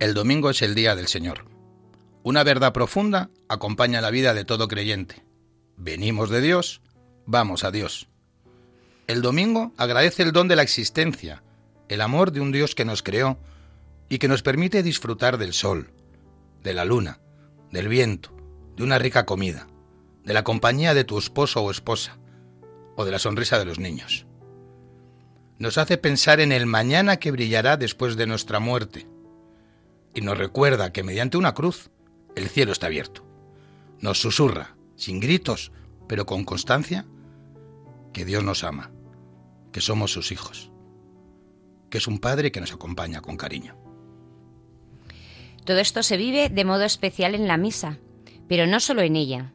El domingo es el día del Señor. Una verdad profunda acompaña la vida de todo creyente. Venimos de Dios, vamos a Dios. El domingo agradece el don de la existencia, el amor de un Dios que nos creó y que nos permite disfrutar del sol, de la luna, del viento, de una rica comida, de la compañía de tu esposo o esposa, o de la sonrisa de los niños. Nos hace pensar en el mañana que brillará después de nuestra muerte, y nos recuerda que mediante una cruz el cielo está abierto. Nos susurra, sin gritos, pero con constancia, que Dios nos ama, que somos sus hijos, que es un Padre que nos acompaña con cariño. Todo esto se vive de modo especial en la misa, pero no solo en ella.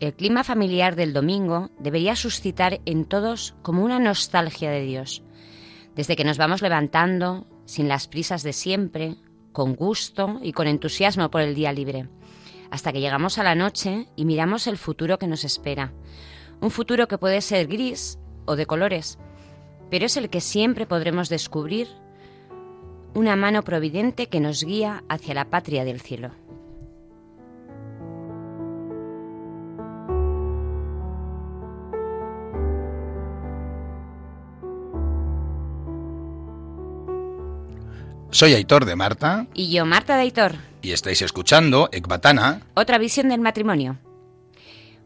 El clima familiar del domingo debería suscitar en todos como una nostalgia de Dios. Desde que nos vamos levantando, sin las prisas de siempre, con gusto y con entusiasmo por el día libre, hasta que llegamos a la noche y miramos el futuro que nos espera. Un futuro que puede ser gris o de colores, pero es el que siempre podremos descubrir una mano providente que nos guía hacia la patria del cielo. Soy Aitor de Marta. Y yo, Marta de Aitor. Y estáis escuchando Ecbatana. Otra visión del matrimonio.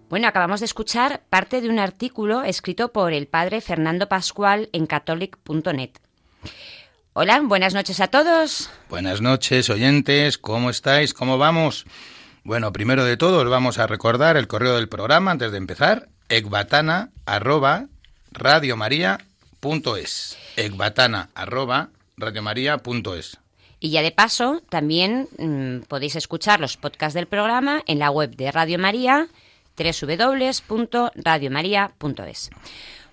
Bueno, acabamos de escuchar parte de un artículo escrito por el padre Fernando Pascual en catholic.net. Hola, buenas noches a todos. Buenas noches, oyentes. ¿Cómo estáis? ¿Cómo vamos? Bueno, primero de todo os vamos a recordar el correo del programa antes de empezar. ecbatana arroba radiomaria.es ecbatana arroba radiomaria.es. Y ya de paso, también mmm, podéis escuchar los podcasts del programa en la web de Radio María, www.radiomaria.es.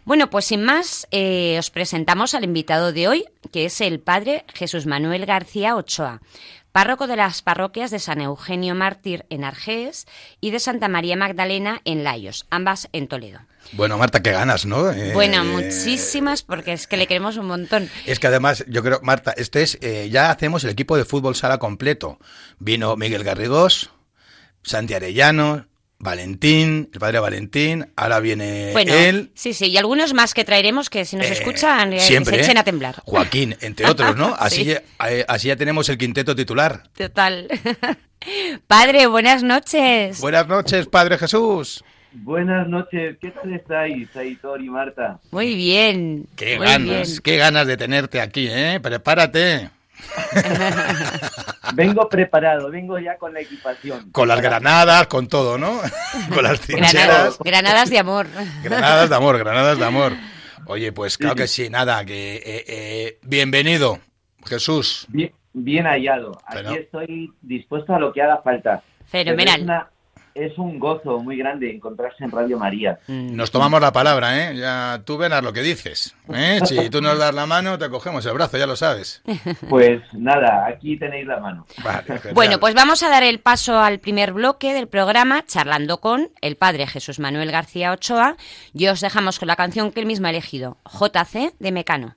Bueno, pues sin más, eh, os presentamos al invitado de hoy, que es el padre Jesús Manuel García Ochoa, párroco de las parroquias de San Eugenio Mártir en Argés y de Santa María Magdalena en Layos, ambas en Toledo. Bueno, Marta, qué ganas, ¿no? Eh, bueno, muchísimas, porque es que le queremos un montón. Es que además, yo creo, Marta, este es, eh, ya hacemos el equipo de fútbol sala completo. Vino Miguel Garrigós, Santi Arellano, Valentín, el padre Valentín, ahora viene bueno, él. Sí, sí, y algunos más que traeremos que si nos Eh, escuchan siempre, se echen a temblar. Joaquín, entre otros, ¿no? Así, Sí. ya- así ya tenemos el quinteto titular. Total. Padre, buenas noches. Buenas noches, Padre Jesús. Buenas noches, ¿qué tal estáis, Aitor y Marta? Muy bien. Qué muy ganas, bien. qué ganas de tenerte aquí, ¿eh? Prepárate. Vengo preparado, vengo ya con la equipación. Con las granadas, con todo, ¿no? con las Granadas, trincheras. granadas de amor. Granadas de amor, granadas de amor. Oye, pues claro Sí, que sí, nada, que eh, eh, bienvenido, Jesús. Bien, bien hallado, aquí Pero- estoy dispuesto a lo que haga falta. Pero Fenomenal. Es, un gozo muy grande encontrarse en Radio María. Mm. Nos tomamos la palabra, ¿eh? Ya tú verás lo que dices. ¿eh? Si tú nos das la mano, te cogemos el brazo, ya lo sabes. Pues nada, aquí tenéis la mano. Vale. Bueno, pues vamos a dar el paso al primer bloque del programa, charlando con el padre Jesús Manuel García Ochoa. Y os dejamos con la canción que él mismo ha elegido, JC de Mecano.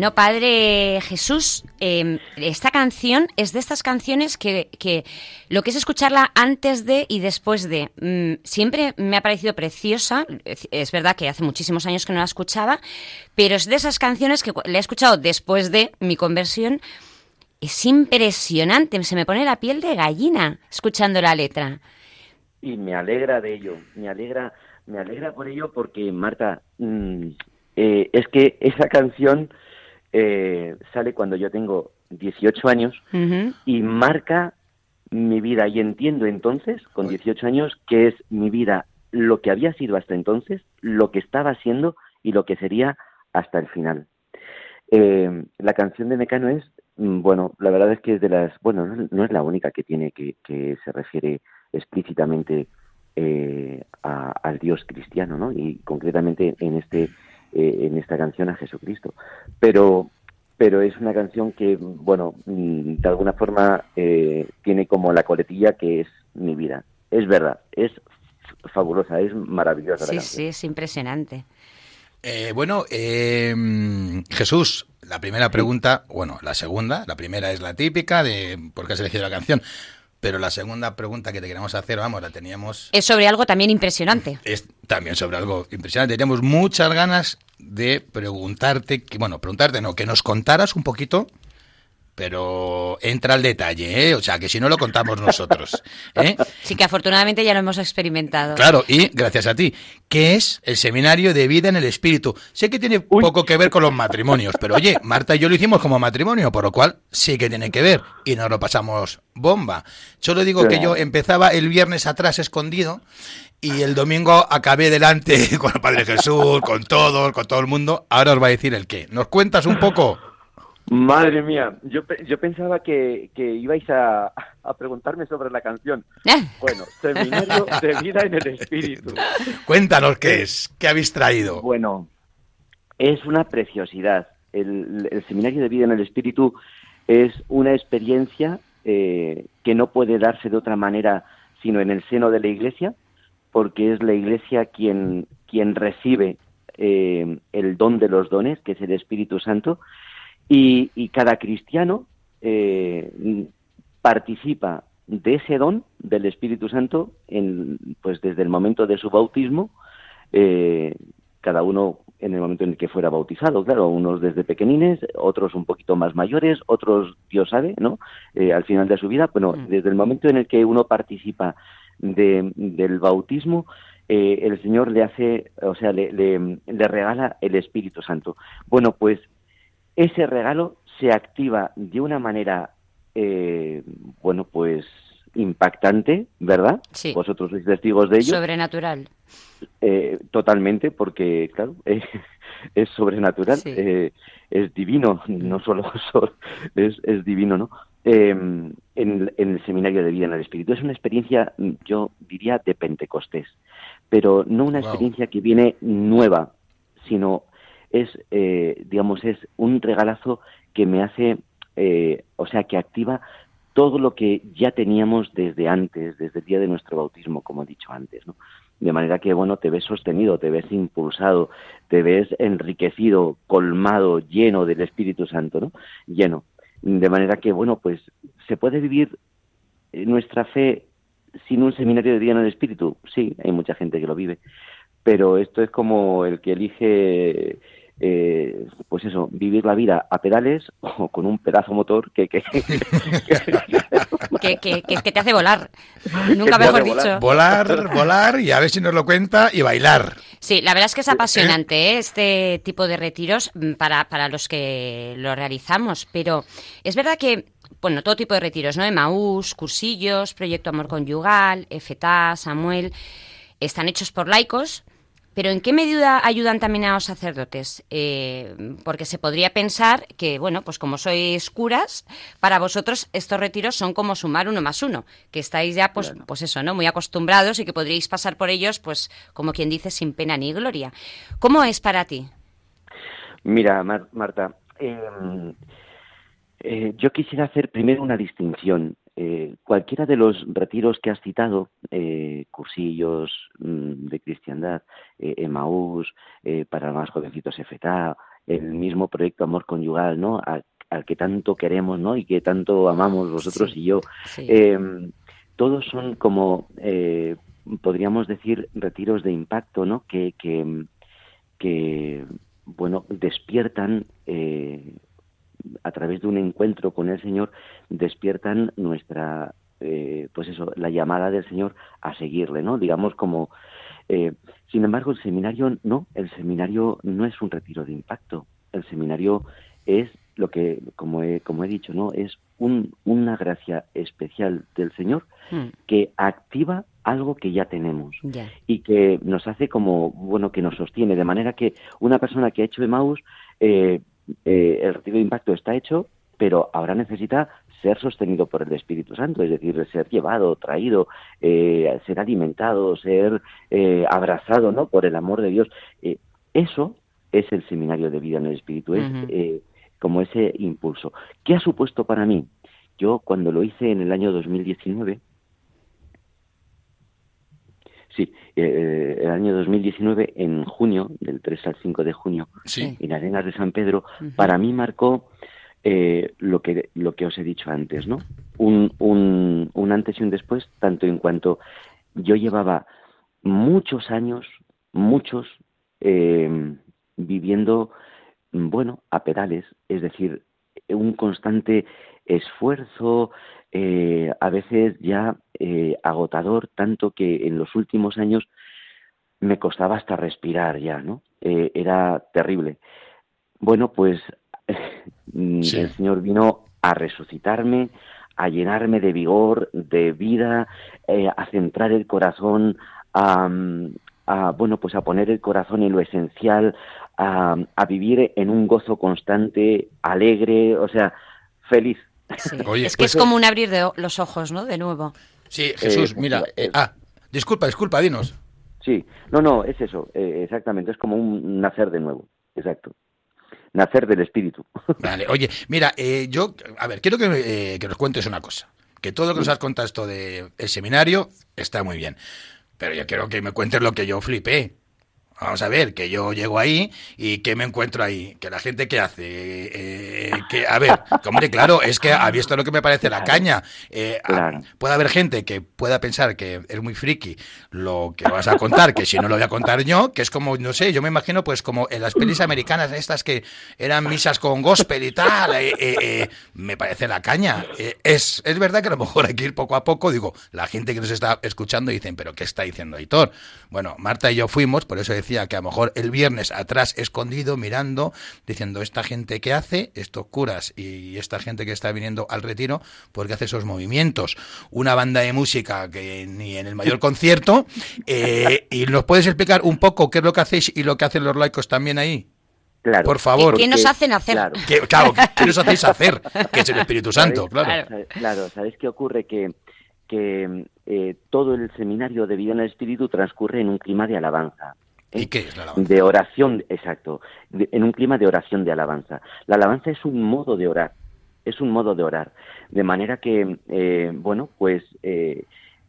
Bueno, Padre Jesús, eh, esta canción es de estas canciones que, que lo que es escucharla antes de y después de, mm, siempre me ha parecido preciosa. Es- verdad que hace muchísimos años que no la escuchaba, pero es de esas canciones que la he escuchado después de mi conversión. Es impresionante, se me pone la piel de gallina escuchando la letra. Y me alegra de ello, me alegra, me alegra por ello porque, Marta, mm, eh, es que esa canción eh, sale cuando yo tengo 18 años y marca mi vida y entiendo entonces, con 18 años, que es mi vida lo que había sido hasta entonces, lo que estaba siendo y lo que sería hasta el final. Eh, la canción de Mecano es, mm, bueno, la verdad es que es de las, bueno, no, no es la única que tiene que, que se refiere explícitamente eh, a- al Dios cristiano, ¿no? Y concretamente en este, eh, en esta canción a Jesucristo. Pero, pero es una canción que, bueno, de alguna forma eh, tiene como la coletilla que es mi vida. Es verdad, es fabulosa, es maravillosa la Sí, canción. sí, es impresionante. Eh, bueno, eh, Jesús, la primera pregunta, bueno, la segunda, la primera es la típica de por qué has elegido la canción, pero la segunda pregunta que te queremos hacer, vamos, la teníamos Es sobre algo también impresionante. es también sobre algo impresionante. Teníamos muchas ganas de preguntarte, que, bueno, preguntarte no, que nos contaras un poquito, pero entra al detalle, ¿eh? O sea, que si no lo contamos nosotros, ¿eh? Sí que afortunadamente ya lo hemos experimentado. Claro, y gracias a ti, ¿qué es el seminario de vida en el espíritu? Sé que tiene Uy. poco que ver con los matrimonios, pero oye, Marta y yo lo hicimos como matrimonio, por lo cual sí que tiene que ver y nos lo pasamos bomba. Solo digo que yo empezaba el viernes atrás escondido y el domingo acabé delante con el Padre Jesús, con todos, con todo el mundo. Ahora os va a decir el qué. ¿Nos cuentas un poco? Madre mía, yo, pe- yo pensaba que, que ibais a, a preguntarme sobre la canción. Ah, Bueno, seminario de vida en el espíritu. Cuéntanos qué es, qué habéis traído. Bueno, es una preciosidad. El, el seminario de vida en el espíritu es una experiencia eh, que no puede darse de otra manera sino en el seno de la iglesia, porque es la iglesia quien, quien recibe eh, el don de los dones, que es el Espíritu Santo, y, y cada cristiano eh, participa de ese don del Espíritu Santo en, pues desde el momento de su bautismo eh, cada uno en el momento en el que fuera bautizado, claro, unos desde pequeñines, otros un poquito más mayores, otros, Dios sabe, ¿no? Eh, al final de su vida, bueno, Mm. desde el momento en el que uno participa de- del bautismo, eh, el Señor le hace, o sea, le, le- le regala el Espíritu Santo. Bueno, pues ese regalo se activa de una manera, eh, bueno, pues impactante, ¿verdad? Sí. Vosotros sois testigos de ello. sobrenatural. Eh, totalmente, porque, claro, eh, es sobrenatural, Sí. eh, es divino, no solo so- es, es divino, ¿no? Eh, en, en el seminario de vida en el Espíritu. Es una experiencia, mm, yo diría, de Pentecostés, pero no una Wow. experiencia que viene nueva, sino es, eh, digamos, es un regalazo que me hace, eh, o sea, que activa todo lo que ya teníamos desde antes, desde el día de nuestro bautismo, como he dicho antes, ¿no? De manera que, bueno, te ves sostenido, te ves impulsado, te ves enriquecido, colmado, lleno del Espíritu Santo, ¿no? Lleno. De manera que, bueno, pues se puede vivir eh, nuestra fe sin un seminario de día en el Espíritu. Sí, hay mucha gente que lo vive, pero esto es como el que elige, eh, pues eso, vivir la vida a pedales o con un pedazo motor que... que, Que, que, que, que te hace volar. Nunca mejor volar. dicho. Volar, volar y a ver si nos lo cuenta y bailar. Sí, la verdad es que es apasionante ¿eh? este tipo de retiros mm, para, para los que lo realizamos, pero es verdad que, bueno, todo tipo de retiros, ¿no? Emaús, cursillos, Proyecto Amor Conyugal, FTA, Samuel, están hechos por laicos, pero ¿en qué medida ayudan también a los sacerdotes? Eh, porque se podría pensar que, bueno, pues como sois curas, para vosotros estos retiros son como sumar uno más uno, que estáis ya, pues, pues eso, ¿no? Muy acostumbrados y que podríais pasar por ellos, pues, como quien dice, sin pena ni gloria. ¿Cómo es para ti? Mira, Mar- Marta, eh, eh, yo quisiera hacer primero una distinción. Eh, cualquiera de los retiros que has citado, eh, cursillos mm, de cristiandad, eh, Emaús, eh, para más jovencitos FTA, el mismo proyecto Amor Conyugal, ¿no? A- al que tanto queremos, ¿no? Y que tanto amamos vosotros Sí. y yo. Sí. Eh, todos son como, eh, podríamos decir, retiros de impacto, ¿no? Que, que, que bueno, despiertan, eh, a través de un encuentro con el Señor, despiertan nuestra, eh, pues eso, la llamada del Señor a seguirle, ¿no? Digamos como, eh, sin embargo, el seminario no, el seminario no es un retiro de impacto, el seminario es lo que, como he, como he dicho, ¿no? Es un, una gracia especial del Señor Mm, que activa algo que ya tenemos y que nos hace como, bueno, que nos sostiene, de manera que una persona que ha hecho Emmaus, eh, eh, el retiro de impacto está hecho, pero ahora necesita ser sostenido por el Espíritu Santo, es decir, ser llevado, traído, eh, ser alimentado, ser eh, abrazado, ¿no? Por el amor de Dios. Eh, eso es el seminario de vida en el Espíritu, es eh, como ese impulso. ¿Qué ha supuesto para mí? Yo cuando lo hice en el año 2019, Sí, eh, el año 2019, en junio, del 3 al 5 de junio, Sí. en Arenas de San Pedro, para mí marcó eh, lo que lo que os he dicho antes, ¿no? Un, un, un antes y un después, tanto en cuanto yo llevaba muchos años, muchos, eh, viviendo, bueno, a pedales, es decir, un constante esfuerzo, eh, a veces ya eh, agotador, tanto que en los últimos años me costaba hasta respirar ya, ¿no? Eh, era terrible. Bueno, pues mm, Sí. el Señor vino a resucitarme, a llenarme de vigor, de vida, eh, a centrar el corazón, a, mm, a, bueno, pues a poner el corazón en lo esencial, a, a vivir en un gozo constante, alegre, o sea, feliz. Sí. Oye, es que pues es como un abrir de los ojos, ¿no? De nuevo. Sí, Jesús, Eh, mira. eh, eh, ah, disculpa, disculpa, dinos. Sí, no, no, es eso, eh, exactamente, es como un nacer de nuevo, exacto. Nacer del espíritu. Vale, oye, mira, eh, yo, a ver, quiero que, eh, que nos cuentes una cosa. Que todo lo que nos has contado esto del seminario está muy bien. Pero yo quiero que me cuentes lo que yo flipé. Vamos a ver, que yo llego ahí y que me encuentro ahí. Que la gente que hace. Eh, que, a ver, hombre, claro, es que ha visto lo que me parece la caña. Eh, Claro. puede haber gente que pueda pensar que es muy friki lo que vas a contar, que si no lo voy a contar yo, que es como, no sé, yo me imagino pues como en las pelis americanas estas que eran misas con gospel y tal, eh, eh, eh, me parece la caña. Eh, es, es verdad que a lo mejor hay que ir poco a poco, digo, la gente que nos está escuchando dicen, pero ¿qué está diciendo Aitor? Bueno, Marta y yo fuimos, por eso decía que a lo mejor el viernes atrás escondido, mirando, diciendo, esta gente que hace, estos curas y esta gente que está viniendo al retiro, porque hace esos movimientos. Una banda de música que ni en el mayor concierto. eh, ¿Y nos puedes explicar un poco qué es lo que hacéis y lo que hacen los laicos también ahí? Claro. Por favor. ¿Qué, qué nos hacen hacer? Claro. Que, claro, ¿qué nos hacéis hacer? Que es el Espíritu Santo, ¿Sabéis? claro. Claro, ¿sabéis qué ocurre? Que, que eh, todo el seminario de vida en el espíritu transcurre en un clima de alabanza. ¿Eh? ¿Y qué es la alabanza? De oración, exacto, de- en un clima de oración de alabanza. La alabanza es un modo de orar, es un modo de orar. De manera que, eh, bueno, pues eh,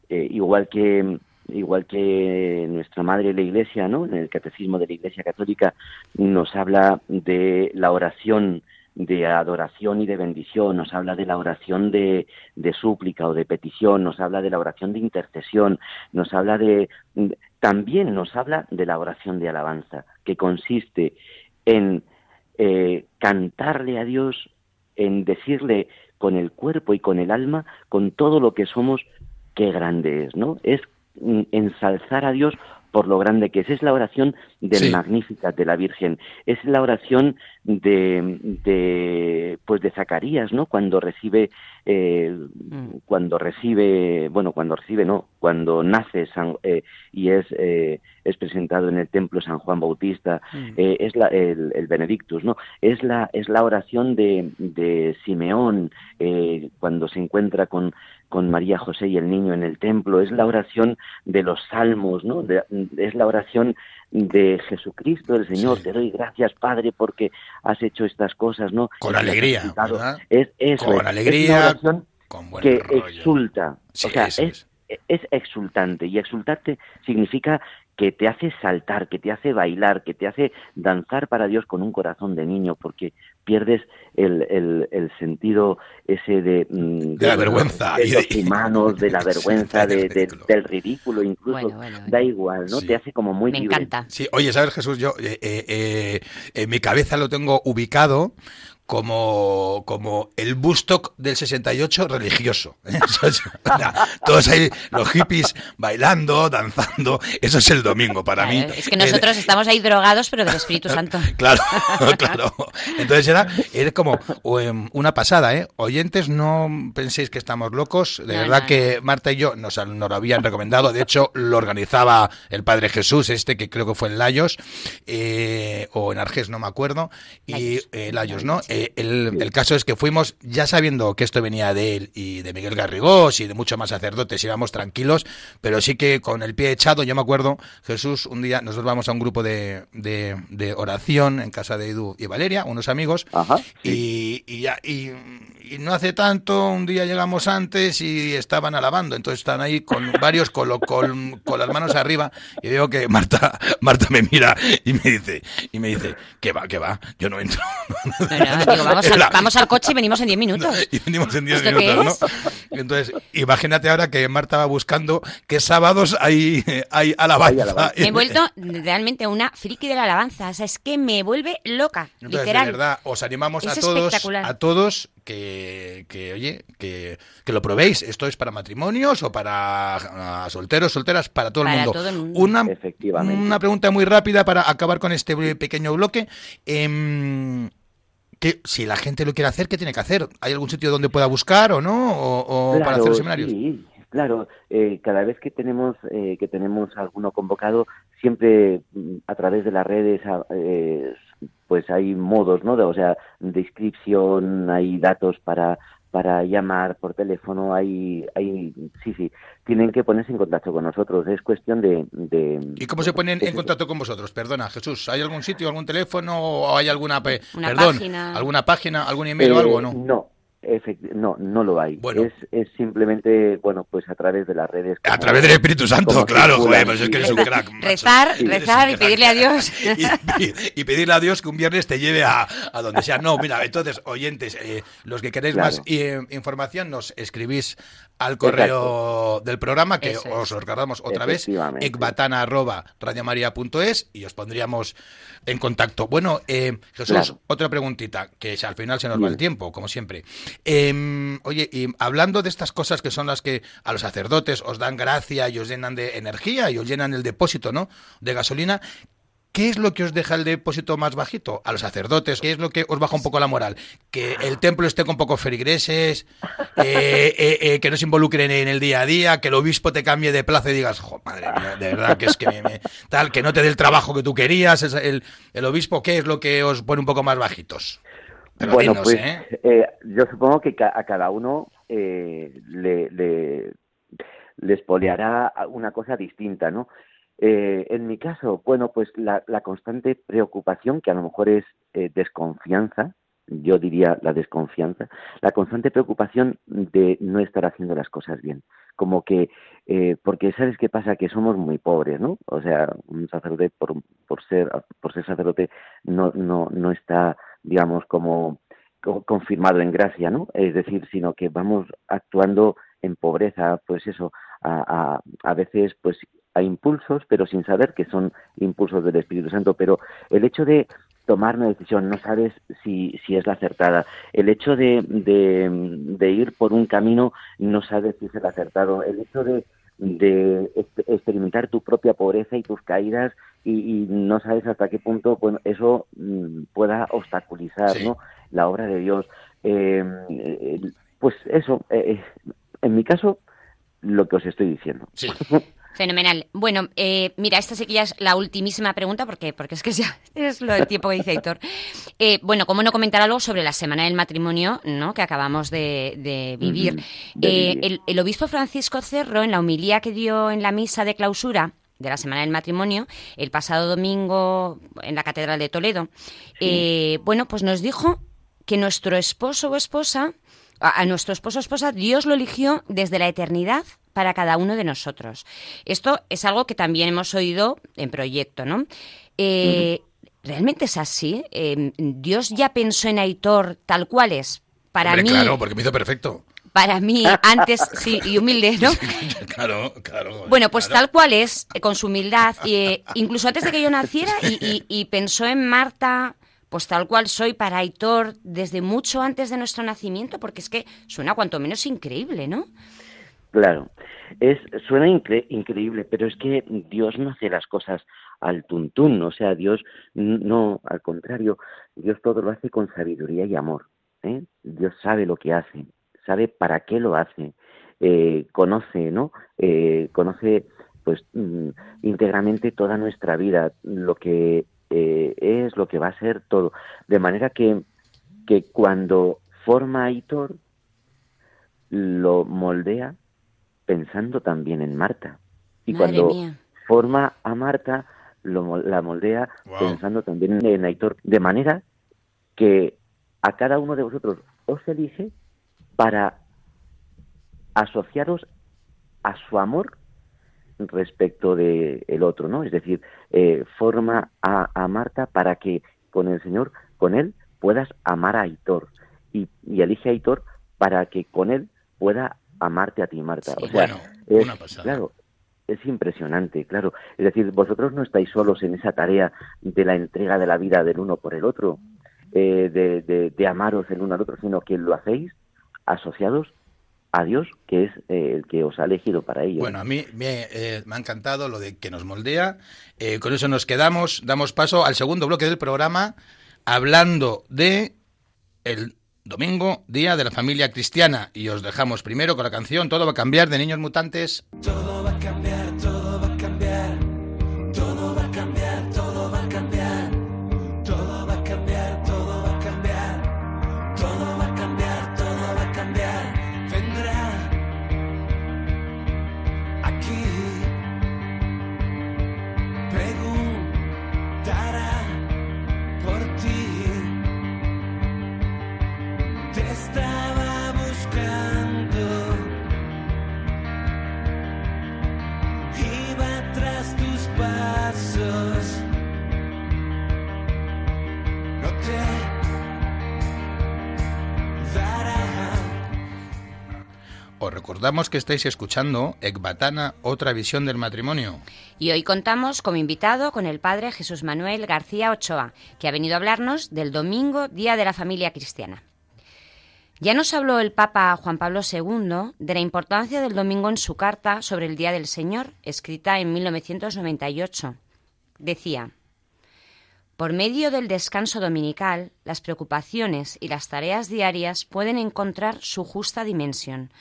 eh, igual que igual que nuestra madre la Iglesia, ¿no? En el catecismo de la Iglesia Católica nos habla de la oración de adoración y de bendición, nos habla de la oración de, de súplica o de petición, nos habla de la oración de intercesión, nos habla de también nos habla de la oración de alabanza, que consiste en eh, cantarle a Dios, en decirle con el cuerpo y con el alma, con todo lo que somos, qué grande es, ¿no? Es mm, ensalzar a Dios por lo grande que es. Es la oración del Sí. Magnificat de la Virgen. Es la oración de, de pues de Zacarías, ¿no? Cuando recibe eh, Mm. cuando recibe, bueno, cuando recibe, no, cuando nace San, eh, y es eh, es presentado en el templo San Juan Bautista, Mm. eh, es la, el, el Benedictus, ¿no? Es la es la oración de, de Simeón cuando se encuentra con con María José y el niño en el templo, es la oración de los salmos, ¿no? De- es la oración de Jesucristo, el Señor, Sí. te doy gracias, Padre, porque has hecho estas cosas, ¿no? Con Es alegría. Es eso, Con es, es alegría, una oración Con buen que rollo. exulta, Sí, o sea, es, es exultante y exultante significa que te hace saltar, que te hace bailar, que te hace danzar para Dios con un corazón de niño, porque pierdes el, el, el sentido ese de, mm, De la vergüenza. de los humanos, de la vergüenza, del de- ridículo. del ridículo, incluso Bueno, bueno, bueno. da igual, ¿no? Sí. Te hace como muy Me libre. encanta. Sí, oye, ¿sabes, Jesús? Yo eh, eh, eh, en mi cabeza lo tengo ubicado como, como el Bustock del 68 religioso. ¿eh? Es- sea, todos ahí, los hippies bailando, danzando. Eso es el domingo para Claro, mí. es que nosotros estamos ahí drogados, pero del Espíritu Santo. Claro, claro. Entonces era, era como um, una pasada, ¿eh? Oyentes, no penséis que estamos locos. De No, verdad no, que Marta y yo nos, nos lo habían recomendado. De hecho, lo organizaba el Padre Jesús, este que creo que fue en Layos, eh, o en Arges, no me acuerdo. Y Layos. eh, Layos, ¿no? Eh, el, el caso es que fuimos, ya sabiendo que esto venía de él y de Miguel Garrigós y de muchos más sacerdotes, íbamos tranquilos, pero sí que con el pie echado, yo me acuerdo, Jesús, un día nosotros vamos a un grupo de, de, de oración en casa de Edu y Valeria, unos amigos, Ajá. y, y, ya, y, y no hace tanto, un día llegamos antes y estaban alabando, entonces están ahí con varios con, lo- con, con las manos arriba y veo que Marta Marta me mira y me dice y me dice que va, que va, yo no entro. Digo, vamos, al, La- vamos al coche y venimos en 10 minutos. y venimos en 10 ¿Esto qué minutos, ¿no? Entonces, imagínate ahora que Marta va buscando qué sábados hay, hay alabanza. Alabanza. Me he vuelto realmente una friki de la alabanza. O sea, es que me vuelve loca, Entonces, literal. de verdad, os animamos a Es todos, espectacular. a todos que, que oye, que, que lo probéis. Esto es para matrimonios o para ah, solteros, solteras, para todo el Para mundo. todo el mundo. Una, Efectivamente. una pregunta muy rápida para acabar con este pequeño bloque. Em, que si la gente lo quiere hacer, ¿qué tiene que hacer? ¿Hay algún sitio donde pueda buscar o no? ¿O, o para hacer los seminarios? Sí, claro. Eh, cada vez que tenemos eh, que tenemos alguno convocado, siempre mm, a través de las redes, eh, pues hay modos, ¿no? De- o sea, de inscripción, hay datos para para llamar por teléfono, hay, hay, sí, sí, tienen que ponerse en contacto con nosotros. Es cuestión de, de ¿Y cómo se ponen en contacto con vosotros? Perdona, Jesús, ¿hay algún sitio, algún teléfono o hay alguna, pe- Una perdón, página. alguna página, algún email o Eh, algo no? No, efect- no, no lo hay. Bueno. Es, es simplemente, bueno, pues a través de las redes. A través del Espíritu Santo, claro, joder, pues es que eres un crack. macho. Rezar, Sí. rezar y pedirle a. Dios. Y, y- y pedirle a Dios que un viernes te lleve a, a donde sea. No, mira, entonces, oyentes, eh, los que queréis Claro. más eh, información, nos escribís al correo del programa, que Eso es. os lo recordamos otra vez, ecbatana.radiomaria.es y os pondríamos en contacto. Bueno, eh, Jesús, Claro. otra preguntita, que al final se nos va el tiempo, como siempre. Eh, oye, y hablando de estas cosas que son las que a los sacerdotes os dan gracia y os llenan de energía y os llenan el depósito, ¿no? De gasolina. ¿Qué es lo que os deja el depósito más bajito? A los sacerdotes, ¿qué es lo que os baja un poco la moral? Que el templo esté con pocos feligreses, eh, eh, eh, que no se involucren en el día a día, que el obispo te cambie de plaza y digas, jo, madre mía, de verdad que es que me, me- tal, que no te dé el trabajo que tú querías, el, el obispo, ¿qué es lo que os pone un poco más bajitos? Pero bueno, dinos, pues ¿eh? eh, yo supongo que a cada uno eh, le, le, le espoleará una cosa distinta, ¿no? Eh, en mi caso, bueno, pues la, la constante preocupación, que a lo mejor es eh, desconfianza, yo diría la desconfianza, la constante preocupación de no estar haciendo las cosas bien. Como que, eh, porque ¿sabes qué pasa? Que somos muy pobres, ¿no? O sea, un sacerdote por, por, ser, por ser sacerdote no, no, no está, digamos, como co- confirmado en gracia, ¿no? Es decir, sino que vamos actuando en pobreza, pues eso, a, a, a veces, pues a impulsos, pero sin saber que son impulsos del Espíritu Santo. Pero el hecho de tomar una decisión, no sabes si, si es la acertada. El hecho de, de, de ir por un camino, no sabes si es el acertado. El hecho de, de ex- experimentar tu propia pobreza y tus caídas y, y no sabes hasta qué punto bueno, eso mm, pueda obstaculizar Sí. ¿no? la obra de Dios. Eh, eh, pues eso, eh, eh, en mi caso, lo que os estoy diciendo. Sí. Fenomenal. Bueno, eh, mira, esta sí que ya es la ultimísima pregunta, porque, porque es que ya es lo del tiempo que dice Héctor. Eh, bueno, ¿cómo no comentar algo sobre la Semana del Matrimonio ¿no? que acabamos de, de vivir? De Eh, el, el obispo Francisco Cerro, en la homilía que dio en la misa de clausura de la Semana del Matrimonio, el pasado domingo en la Catedral de Toledo, eh, bueno, pues nos dijo que nuestro esposo o esposa a, a nuestro esposo o esposa, Dios lo eligió desde la eternidad para cada uno de nosotros. Esto es algo que también hemos oído en proyecto, ¿no? Eh, ¿Realmente es así? Eh, ¿Dios ya pensó en Aitor tal cual es? Para Hombre, mí, claro, porque me hizo perfecto. para mí, antes, sí, y humilde, ¿no? claro, claro. Bueno, pues claro. tal cual es, eh, con su humildad, y, eh, incluso antes de que yo naciera, y, y- y pensó en Marta, pues tal cual soy para Aitor desde mucho antes de nuestro nacimiento, porque es que suena cuanto menos increíble, ¿no? Claro, es suena incre- increíble, pero es que Dios no hace las cosas al tuntún, o sea, Dios no, al contrario, Dios todo lo hace con sabiduría y amor. ¿eh? Dios sabe lo que hace, sabe para qué lo hace, eh, conoce, ¿no? Eh, conoce, pues, mm, íntegramente toda nuestra vida, lo que eh, es, lo que va a ser todo, de manera que que cuando forma a Aitor lo moldea pensando también en Marta. Y Madre cuando mía. forma a Marta, lo, la moldea pensando también en Aitor. De manera que a cada uno de vosotros os elige para asociaros a su amor respecto de el otro, ¿no? Es decir, eh, forma a, a Marta para que con el Señor, con él, puedas amar a Aitor y, y elige a Aitor para que con él pueda amarte a ti, Marta. Sí. o sea, Bueno, es, una pasada. claro, es impresionante, claro. Es decir, vosotros no estáis solos en esa tarea de la entrega de la vida del uno por el otro, eh, de, de- de amaros el uno al otro, sino que lo hacéis asociados a Dios, que es eh, el que os ha elegido para ello. Bueno, a mí me, eh, me ha encantado lo de que nos moldea. Con eso nos quedamos. Damos paso al segundo bloque del programa, hablando de el domingo, Día de la Familia Cristiana. Y os dejamos primero con la canción Todo va a cambiar de Niños Mutantes. Todo va a cambiar, recordamos que estáis escuchando Ecbatana, otra visión del matrimonio. Y hoy contamos como invitado con el padre Jesús Manuel García Ochoa, que ha venido a hablarnos del domingo, Día de la Familia Cristiana. Ya nos habló el Papa Juan Pablo II de la importancia del domingo en su carta sobre el Día del Señor, escrita en 1998. Decía, por medio del descanso dominical, las preocupaciones y las tareas diarias pueden encontrar su justa dimensión.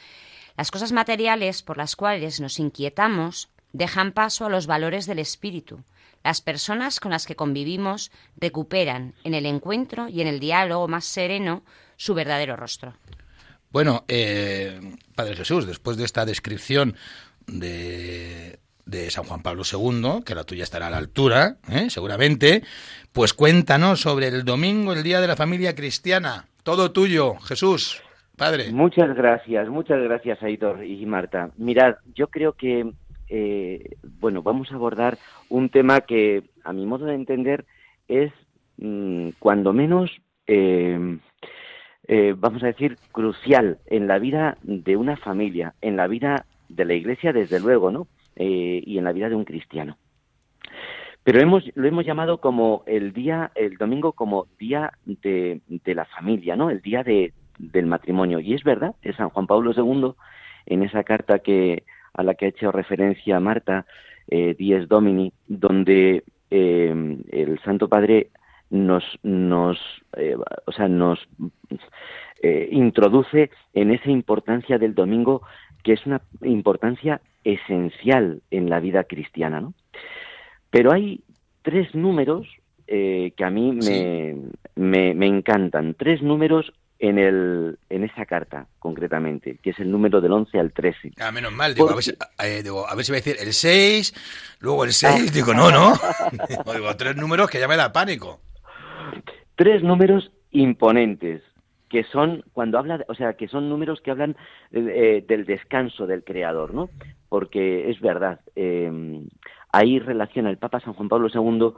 Las cosas materiales por las cuales nos inquietamos dejan paso a los valores del espíritu. Las personas con las que convivimos recuperan en el encuentro y en el diálogo más sereno su verdadero rostro. Bueno, eh, Padre Jesús, después de esta descripción de, San Juan Pablo II, que la tuya estará a la altura, ¿eh? seguramente, pues cuéntanos sobre el domingo, el Día de la Familia Cristiana. Todo tuyo, Jesús, Padre. Muchas gracias, muchas gracias, Aitor y Marta. Mirad, yo creo que, eh, bueno, vamos a abordar un tema que, a mi modo de entender, es mm, cuando menos, eh, eh, vamos a decir, crucial en la vida de una familia, en la vida de la Iglesia, desde luego, ¿no? Eh, y en la vida de un cristiano. Pero hemos, lo hemos llamado como el día, el domingo como día de, de la familia, ¿no? El día de, del matrimonio. Y es verdad, es San Juan Pablo II, en esa carta que a la que ha hecho referencia Marta, eh, Dies Domini, donde eh, el Santo Padre nos, nos, eh, o sea, nos eh, introduce en esa importancia del domingo, que es una importancia esencial en la vida cristiana, ¿no? Pero hay tres números eh, que a mí me, Sí. me, me encantan, tres números en, el, en esa carta, concretamente, que es el número del 11 al 13. Ah, menos mal, digo a, ver si, eh, digo, a ver si va a decir el 6, luego el 6, digo, no, no. digo, tres números que ya me da pánico. Tres números imponentes, que son cuando habla, de- o sea, que son números que hablan eh, del descanso del Creador, ¿no? Porque es verdad, eh, ahí relaciona el Papa San Juan Pablo II,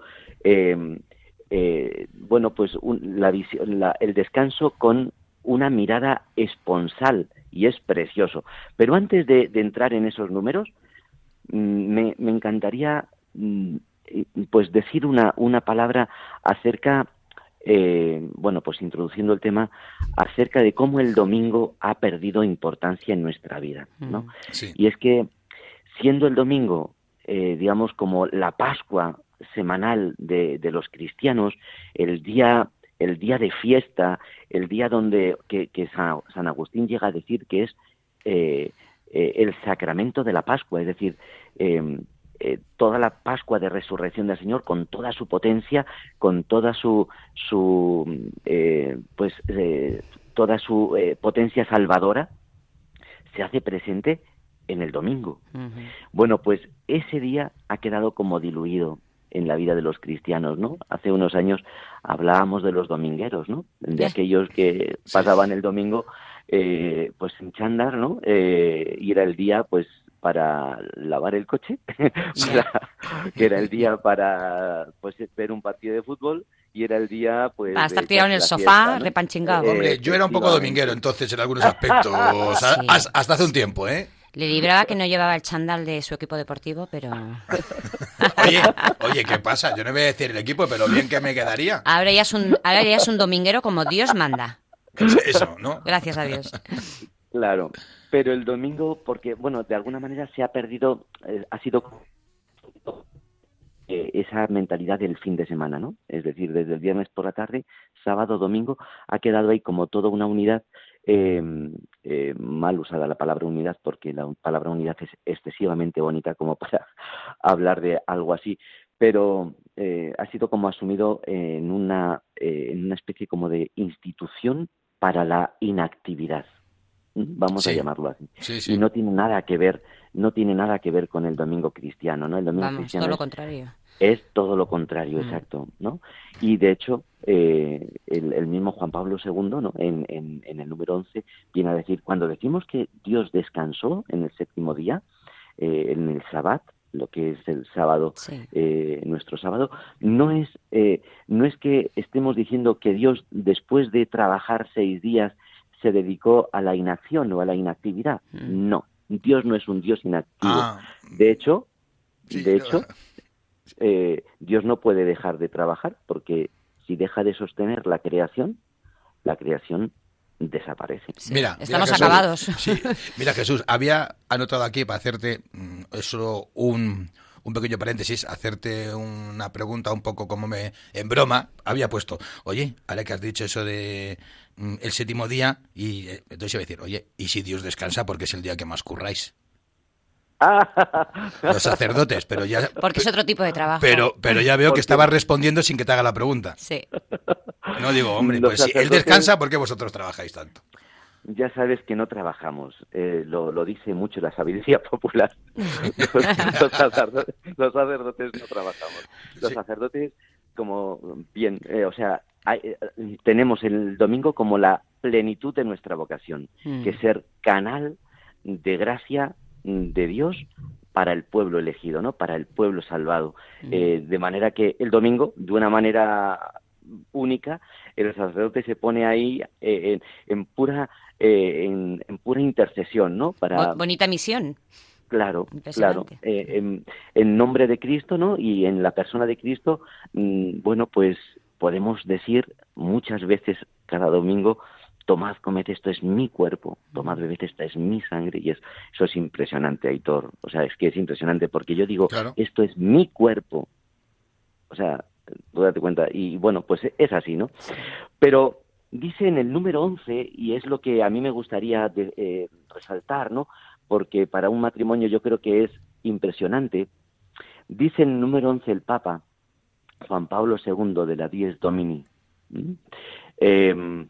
eh, bueno, pues un- la visi- la- el descanso con una mirada esponsal y es precioso. Pero antes de, de entrar en esos números, mm, me, me encantaría mm, pues decir una, una palabra acerca, eh, bueno, pues introduciendo el tema, acerca de cómo el domingo ha perdido importancia en nuestra vida, ¿no? Mm. Sí. Y es que siendo el domingo, eh, digamos, como la Pascua semanal de, de los cristianos, el día, el día de fiesta, el día donde que, que San, Agustín llega a decir que es eh, eh, el sacramento de la Pascua, es decir, eh, eh, toda la Pascua de resurrección del Señor con toda su potencia, con toda su, su eh, pues toda su eh, potencia salvadora, se hace presente en el domingo. Bueno, pues ese día ha quedado como diluido en la vida de los cristianos, ¿no? Hace unos años hablábamos de los domingueros, ¿no? De aquellos que pasaban el domingo, eh, pues en chándal, ¿no? Eh, y era el día, pues, para lavar el coche, para- que era el día para, pues, ver un partido de fútbol y era el día, pues, Para estar tirado en el sofá, repanchingado. Hombre, yo era un poco dominguero entonces en algunos aspectos, Sí. hasta hace un tiempo, ¿eh? Le libraba que no llevaba el chándal de su equipo deportivo, pero Oye, oye, ¿qué pasa? Yo no voy a decir el equipo, pero bien que me quedaría. ahora ya es un, ahora ya es un dominguero como Dios manda. Eso, ¿no? Gracias a Dios. Claro, pero el domingo, porque, bueno, de alguna manera se ha perdido, eh, ha sido eh, esa mentalidad del fin de semana, ¿no? Es decir, desde el viernes por la tarde, sábado, domingo, ha quedado ahí como toda una unidad, eh, eh, mal usada la palabra unidad, porque la palabra unidad es excesivamente bonita como para hablar de algo así, pero eh, ha sido como asumido en una, eh, en una especie como de institución para la inactividad. Vamos a llamarlo así. Sí, Y no tiene nada que ver, no tiene nada que ver con el domingo cristiano, ¿no? El domingo Vamos, cristiano todo lo es- contrario. Es todo lo contrario, Mm. exacto, ¿no? Y de hecho, eh, el, el mismo Juan Pablo II, ¿no? En, en- en el número 11, viene a decir, cuando decimos que Dios descansó en el séptimo día, eh, en el Sabbat, lo que es el sábado, Sí. eh, nuestro sábado, no es, eh, no es que estemos diciendo que Dios, después de trabajar seis días, se dedicó a la inacción o a la inactividad. Mm. No, Dios no es un Dios inactivo. Ah, De hecho, sí, de no. hecho, eh, Dios no puede dejar de trabajar porque si deja de sostener la creación, la creación desaparece. Sí. Mira, Estamos mira, Jesús. acabados. Sí, mira Jesús, había anotado aquí para hacerte mm, eso un, un pequeño paréntesis, hacerte una pregunta un poco como me en broma, había puesto, oye, ahora que has dicho eso de mm, el séptimo día y eh, entonces iba a decir, oye, ¿y si Dios descansa porque es el día que más curráis? Los sacerdotes, pero ya Porque es otro tipo de trabajo. pero pero ya veo que estabas respondiendo sin que te haga la pregunta. Sí. No digo, hombre, Los pues si él descansa, ¿por qué vosotros trabajáis tanto? Ya sabes que no trabajamos, eh, lo, lo dice mucho la sabiduría popular. los, los sacerdotes, los sacerdotes no trabajamos. Los Sí. sacerdotes, como bien, eh, o sea, hay- eh, tenemos el domingo como la plenitud de nuestra vocación, Mm. que es ser canal de gracia mm, de Dios para el pueblo elegido, ¿no? Para el pueblo salvado. Mm. Eh, de manera que el domingo, de una manera única, el sacerdote se pone ahí eh, en, en pura eh, en, en pura intercesión, ¿no? Para Bo- bonita misión. claro, claro, en nombre de Cristo, ¿no? Y en la persona de Cristo, mm, bueno, pues podemos decir muchas veces cada domingo tomad, comed, esto es mi cuerpo, tomad, bebed, esta es mi sangre, y es, eso es impresionante, Aitor, o sea, es que es impresionante, porque yo digo, Claro. esto es mi cuerpo, o sea, tú date cuenta, y bueno, pues es así, ¿no? Pero dice en el número 11, y es lo que a mí me gustaría de- eh, resaltar, ¿no? Porque para un matrimonio yo creo que es impresionante, dice en el número 11 el Papa, Juan Pablo II de la Dies Domini. Em,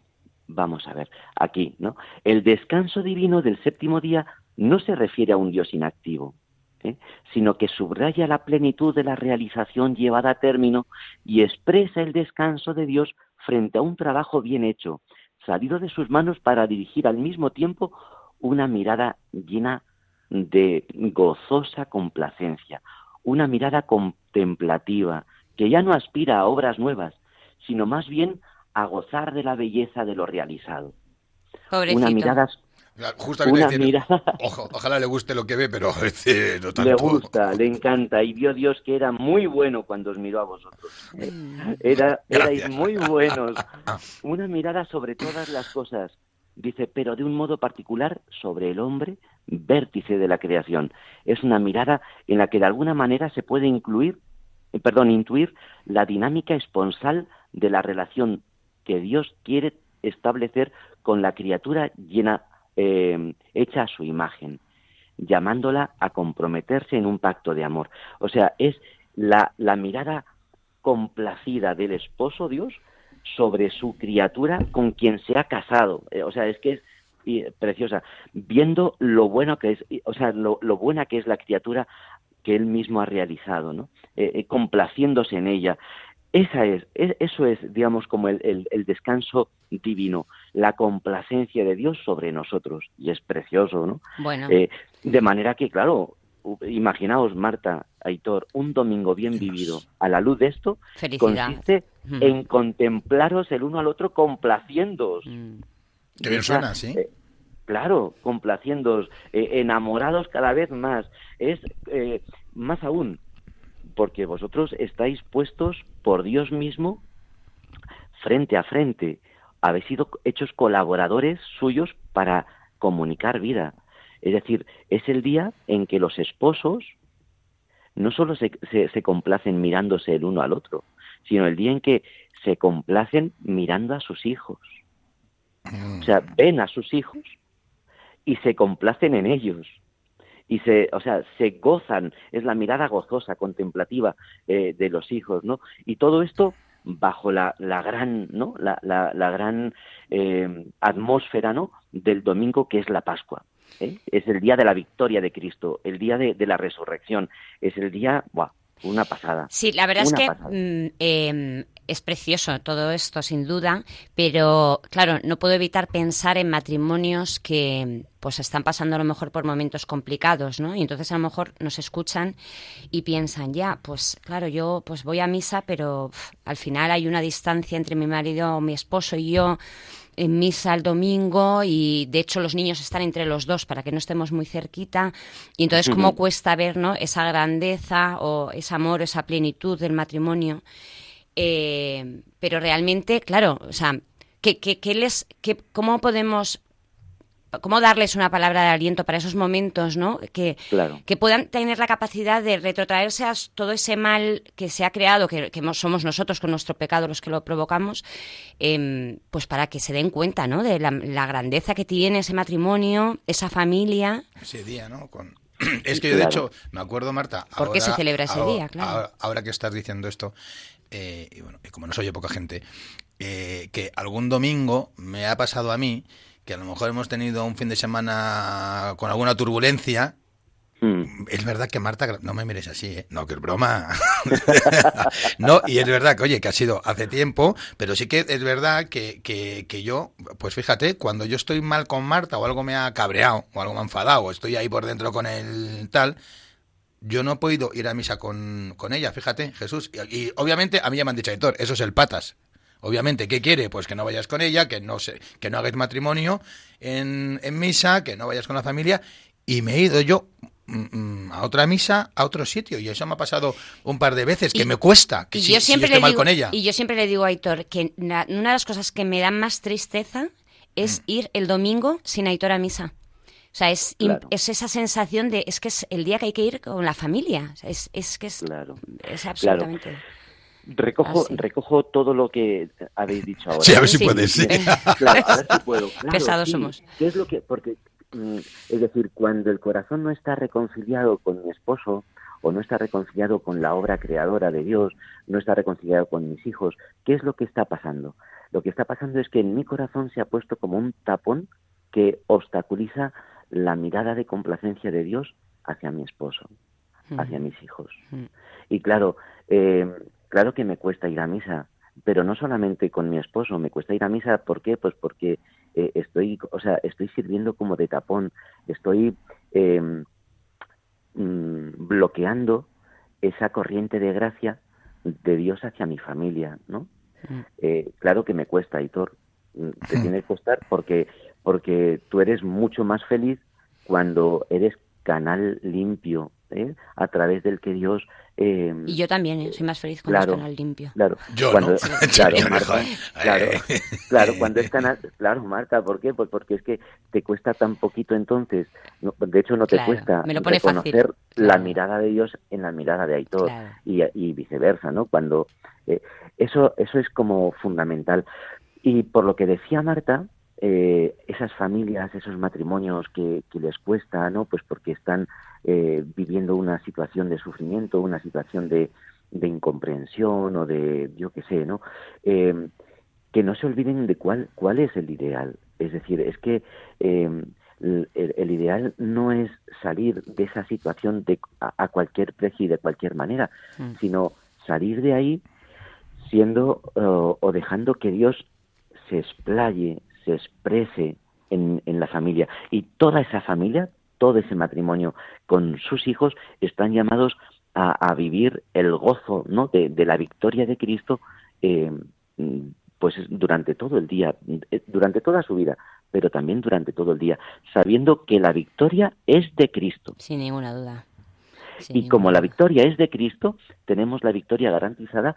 vamos a ver, aquí, ¿no? El descanso divino del séptimo día no se refiere a un Dios inactivo, ¿eh? sino que subraya la plenitud de la realización llevada a término y expresa el descanso de Dios frente a un trabajo bien hecho, salido de sus manos para dirigir al mismo tiempo una mirada llena de gozosa complacencia, una mirada contemplativa que ya no aspira a obras nuevas, sino más bien a gozar de la belleza de lo realizado. Pobrecito. Una mirada Justamente Una decir, mirada- ojo- ojalá le guste lo que ve, pero eh, no tanto. le gusta, le encanta y vio Dios que era muy bueno cuando os miró a vosotros. Era, erais Gracias. muy buenos. Una mirada sobre todas las cosas, dice, pero de un modo particular sobre el hombre, vértice de la creación. Es una mirada en la que de alguna manera se puede incluir, eh, perdón, intuir la dinámica esponsal de la relación que Dios quiere establecer con la criatura llena, eh, hecha a su imagen llamándola a comprometerse en un pacto de amor. O sea, es la, mirada complacida del esposo Dios sobre su criatura con quien se ha casado. Eh, o sea, es que es preciosa, viendo lo bueno que es, o sea, lo, buena que es la criatura que él mismo ha realizado, ¿no? Eh, complaciéndose en ella. Esa es, es- eso es, digamos, como el, el- el descanso divino, la complacencia de Dios sobre nosotros. Y es precioso, ¿no? Bueno, Eh, de manera que, claro, imaginaos, Marta, Aitor, un domingo bien vivido a la luz de esto felicidad. consiste Mm. en contemplaros el uno al otro complaciéndoos. Mm. Qué bien suena, ¿sí? eh, claro, complaciéndoos, eh, enamorados cada vez más. Es eh, más aún, porque vosotros estáis puestos por Dios mismo frente a frente. Habéis sido hechos colaboradores suyos para comunicar vida. Es decir, es el día en que los esposos no solo se, se- complacen mirándose el uno al otro, sino el día en que se complacen mirando a sus hijos. O sea, ven a sus hijos y se complacen en ellos. Y se, o sea, se gozan, es la mirada gozosa, contemplativa eh, de los hijos, ¿no? Y todo esto bajo la, la gran, ¿no? La, la- la gran eh, atmósfera, ¿no? Del domingo que es la Pascua. ¿eh? Es el día de la victoria de Cristo, el día de, de la resurrección, es el día, ¡buah! Una pasada. Sí, la verdad es que mm, eh, es precioso todo esto, sin duda, pero claro, no puedo evitar pensar en matrimonios que pues están pasando a lo mejor por momentos complicados, ¿no? Y entonces a lo mejor nos escuchan y piensan, ya, pues claro, yo pues voy a misa, pero al final hay una distancia entre mi marido, mi esposo y yo en misa el domingo y de hecho los niños están entre los dos para que no estemos muy cerquita y entonces cómo cuesta ver ¿no? esa grandeza o ese amor, esa plenitud del matrimonio. Eh, pero realmente, claro, o sea, ¿qué, qué- qué les, qué- ¿cómo podemos, cómo darles una palabra de aliento para esos momentos, ¿no? Que, Claro. que puedan tener la capacidad de retrotraerse a todo ese mal que se ha creado, que, somos nosotros con nuestro pecado los que lo provocamos, em, pues para que se den cuenta, ¿no? De la, la grandeza que tiene ese matrimonio, esa familia. Ese día, ¿no? Con... Es que yo, de Claro. hecho, me acuerdo, Marta. ¿Por qué se ahora- celebra ese ahora- día? Claro. Ahora, ahora que estás diciendo esto, eh, y bueno, y como nos oye poca gente, eh, que algún domingo me ha pasado a mí que a lo mejor hemos tenido un fin de semana con alguna turbulencia. Mm. Es verdad que Marta, no me mires así, ¿eh? No, que es broma. no, y es verdad que, oye, que ha sido hace tiempo, pero sí que es verdad que, que, que yo, pues fíjate, cuando yo estoy mal con Marta o algo me ha cabreado o algo me ha enfadado o estoy ahí por dentro con el tal, yo no he podido ir a misa con, con ella, fíjate, Jesús. Y, y obviamente a mí ya me han dicho, Héctor, eso es el patas. Obviamente, ¿qué quiere? Pues que no vayas con ella, que no se, que no hagas matrimonio en, en misa, que no vayas con la familia. Y me he ido yo mm, mm, a otra misa, a otro sitio. Y eso me ha pasado un par de veces, que Y- me cuesta, que y si, yo si siempre estoy le mal digo, con ella. Y yo siempre le digo a Aitor que na- una de las cosas que me dan más tristeza es Mm. ir el domingo sin Aitor a misa. O sea, es, Claro. es esa sensación de, es que es el día que hay que ir con la familia. O sea, es, es que es, Claro. es absolutamente... Recojo, Así. recojo todo lo que habéis dicho ahora. Sí, a ver si Sí. puedes. sí. Claro, a ver si puedo. Claro, Pesados sí. somos. ¿Qué es lo que.? Porque, mm, es decir, cuando el corazón no está reconciliado con mi esposo o no está reconciliado con la obra creadora de Dios, no está reconciliado con mis hijos, ¿qué es lo que está pasando? Lo que está pasando es que en mi corazón se ha puesto como un tapón que obstaculiza la mirada de complacencia de Dios hacia mi esposo, hacia mis hijos. Mm. Y claro, eh, claro que me cuesta ir a misa. pero no solamente con mi esposo, me cuesta ir a misa, ¿por qué? Pues porque eh, estoy, o sea, estoy sirviendo como de tapón, estoy eh, mm, bloqueando esa corriente de gracia de Dios hacia mi familia, ¿no? Mm. Eh, claro que me cuesta, Hitor, Mm, te tiene que costar porque, porque tú eres mucho más feliz cuando eres canal limpio, ¿eh? a través del que Dios... eh, Y yo también, ¿eh? soy más feliz cuando Claro. es canal limpio. Claro, Yo cuando, no. claro, Yo no, Marta, joder. claro, Eh. claro, cuando es canal, claro, Marta, ¿por qué? Pues porque es que te cuesta tan poquito entonces, no, de hecho no te Claro, cuesta me lo pone fácil, reconocer la mirada de Dios en la mirada de Aitor Claro. y, y viceversa, ¿no? Cuando eh, eso eso es como fundamental y por lo que decía Marta, eh, esas familias, esos matrimonios que, que les cuesta, ¿no? Pues porque están eh, viviendo una situación de sufrimiento, una situación de, de incomprensión o de, yo qué sé, ¿no? Eh, que no se olviden de cuál, cuál es el ideal. Es decir, es que eh, el, el ideal no es salir de esa situación de, a, a cualquier precio y de cualquier manera, Mm. sino salir de ahí siendo o dejando que Dios se explaye, se exprese en, en la familia. Y toda esa familia, todo ese matrimonio con sus hijos están llamados a, a vivir el gozo ¿no? de, de la victoria de Cristo eh, pues durante todo el día, eh, durante toda su vida, pero también durante todo el día, sabiendo que la victoria es de Cristo. Sin ninguna duda. Sin Y como la victoria es de Cristo, tenemos la victoria garantizada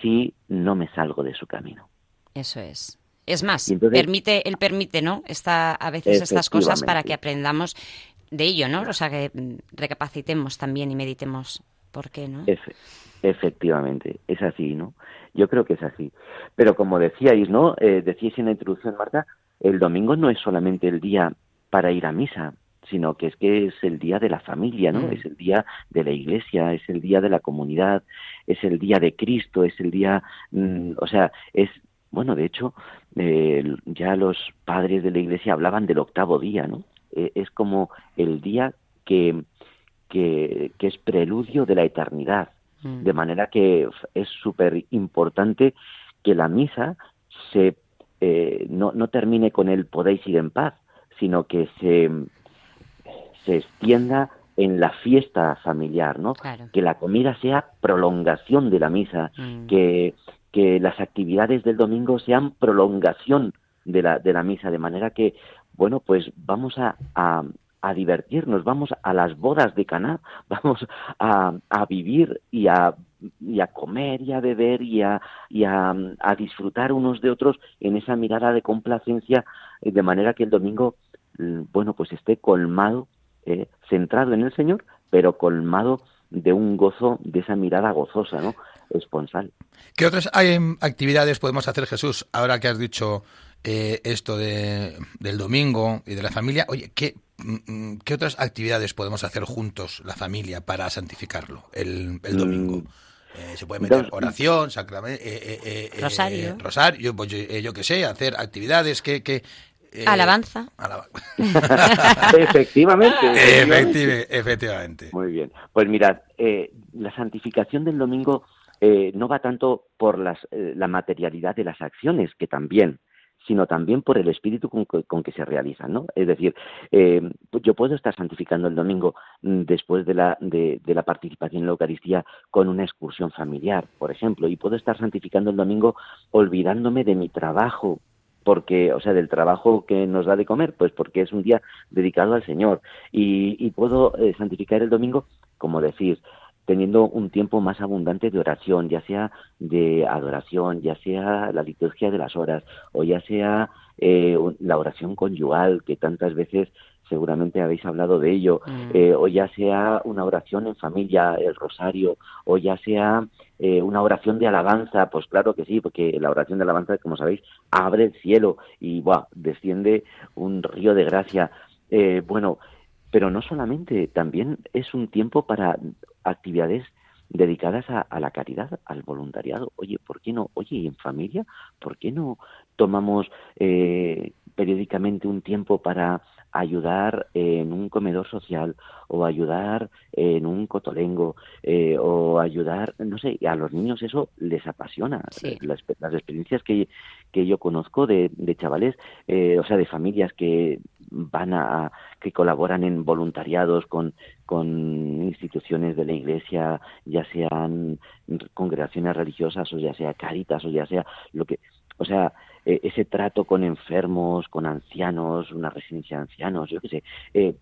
si no me salgo de su camino. Eso es. Es más, entonces- permite, él permite, ¿no? Está a veces estas cosas para que aprendamos de ello, ¿no? O sea, que mm, recapacitemos también y meditemos por qué, ¿no? Efe- efectivamente, es así, ¿no? Yo creo que es así. Pero como decíais, ¿no? Eh, decíais en la introducción, Marta, el domingo no es solamente el día para ir a misa, sino que es que es el día de la familia, ¿no? Mm. Es el día de la iglesia, es el día de la comunidad, es el día de Cristo, es el día, mm, o sea, es, bueno, de hecho, eh, ya los padres de la iglesia hablaban del octavo día, ¿no? Eh, es como el día que, que, que es preludio de la eternidad. Mm. De manera que es súper importante que la misa se, eh, no, no termine con el podéis ir en paz, sino que se, se extienda en la fiesta familiar, ¿no? Claro. Que la comida sea prolongación de la misa, Mm. que, que las actividades del domingo sean prolongación de la, de la misa, de manera que, bueno, pues vamos a, a, divertirnos, vamos a las bodas de Caná, vamos a, a vivir y a, y a comer y a beber y, a, y a, a disfrutar unos de otros en esa mirada de complacencia, eh, de manera que el domingo, bueno, pues esté colmado, eh, centrado en el Señor, pero colmado de un gozo, de esa mirada gozosa, ¿no? Esponsal. ¿Qué otras actividades podemos hacer, Jesús, ahora que has dicho eh, esto de, del domingo y de la familia? Oye, ¿qué, mm, mm, ¿qué otras actividades podemos hacer juntos, la familia, para santificarlo el, el domingo? Mm. Eh, se puede meter oración, sacramento, Rosario. rosario, pues yo, eh, yo qué sé, hacer actividades que... que eh, Alabanza. alaba- efectivamente. Efectivamente. Muy bien. Pues mirad, eh, la santificación del domingo eh, no va tanto por las, eh, la materialidad de las acciones, que también, sino también por el espíritu con, que- con que se realizan, ¿no? Es decir, eh, yo puedo estar santificando el domingo mm, después de la, de, de la participación en la Eucaristía con una excursión familiar, por ejemplo, y puedo estar santificando el domingo olvidándome de mi trabajo, porque, o sea, del trabajo que nos da de comer, pues porque es un día dedicado al Señor. Y, y puedo eh, santificar el domingo, como decir, teniendo un tiempo más abundante de oración, ya sea de adoración, ya sea la liturgia de las horas, o ya sea eh, la oración conyugal, que tantas veces seguramente habéis hablado de ello, Mm. eh, o ya sea una oración en familia, el rosario, o ya sea eh, una oración de alabanza, pues claro que sí, porque la oración de alabanza, como sabéis, abre el cielo y ¡buah! desciende un río de gracia. Eh, bueno, pero no solamente, también es un tiempo para actividades dedicadas a, a la caridad, al voluntariado. Oye, ¿por qué no? Oye, ¿y en familia? ¿Por qué no tomamos eh, periódicamente un tiempo para ayudar en un comedor social o ayudar en un cotolengo eh, o ayudar, no sé, a los niños eso les apasiona. Sí. Las, las experiencias que, que yo conozco de, de chavales, eh, o sea, de familias que van a, que colaboran en voluntariados con, con instituciones de la iglesia, ya sean congregaciones religiosas o ya sea caritas o ya sea lo que, o sea, eh, ese trato con enfermos, con ancianos, una residencia de ancianos, yo qué sé. eh,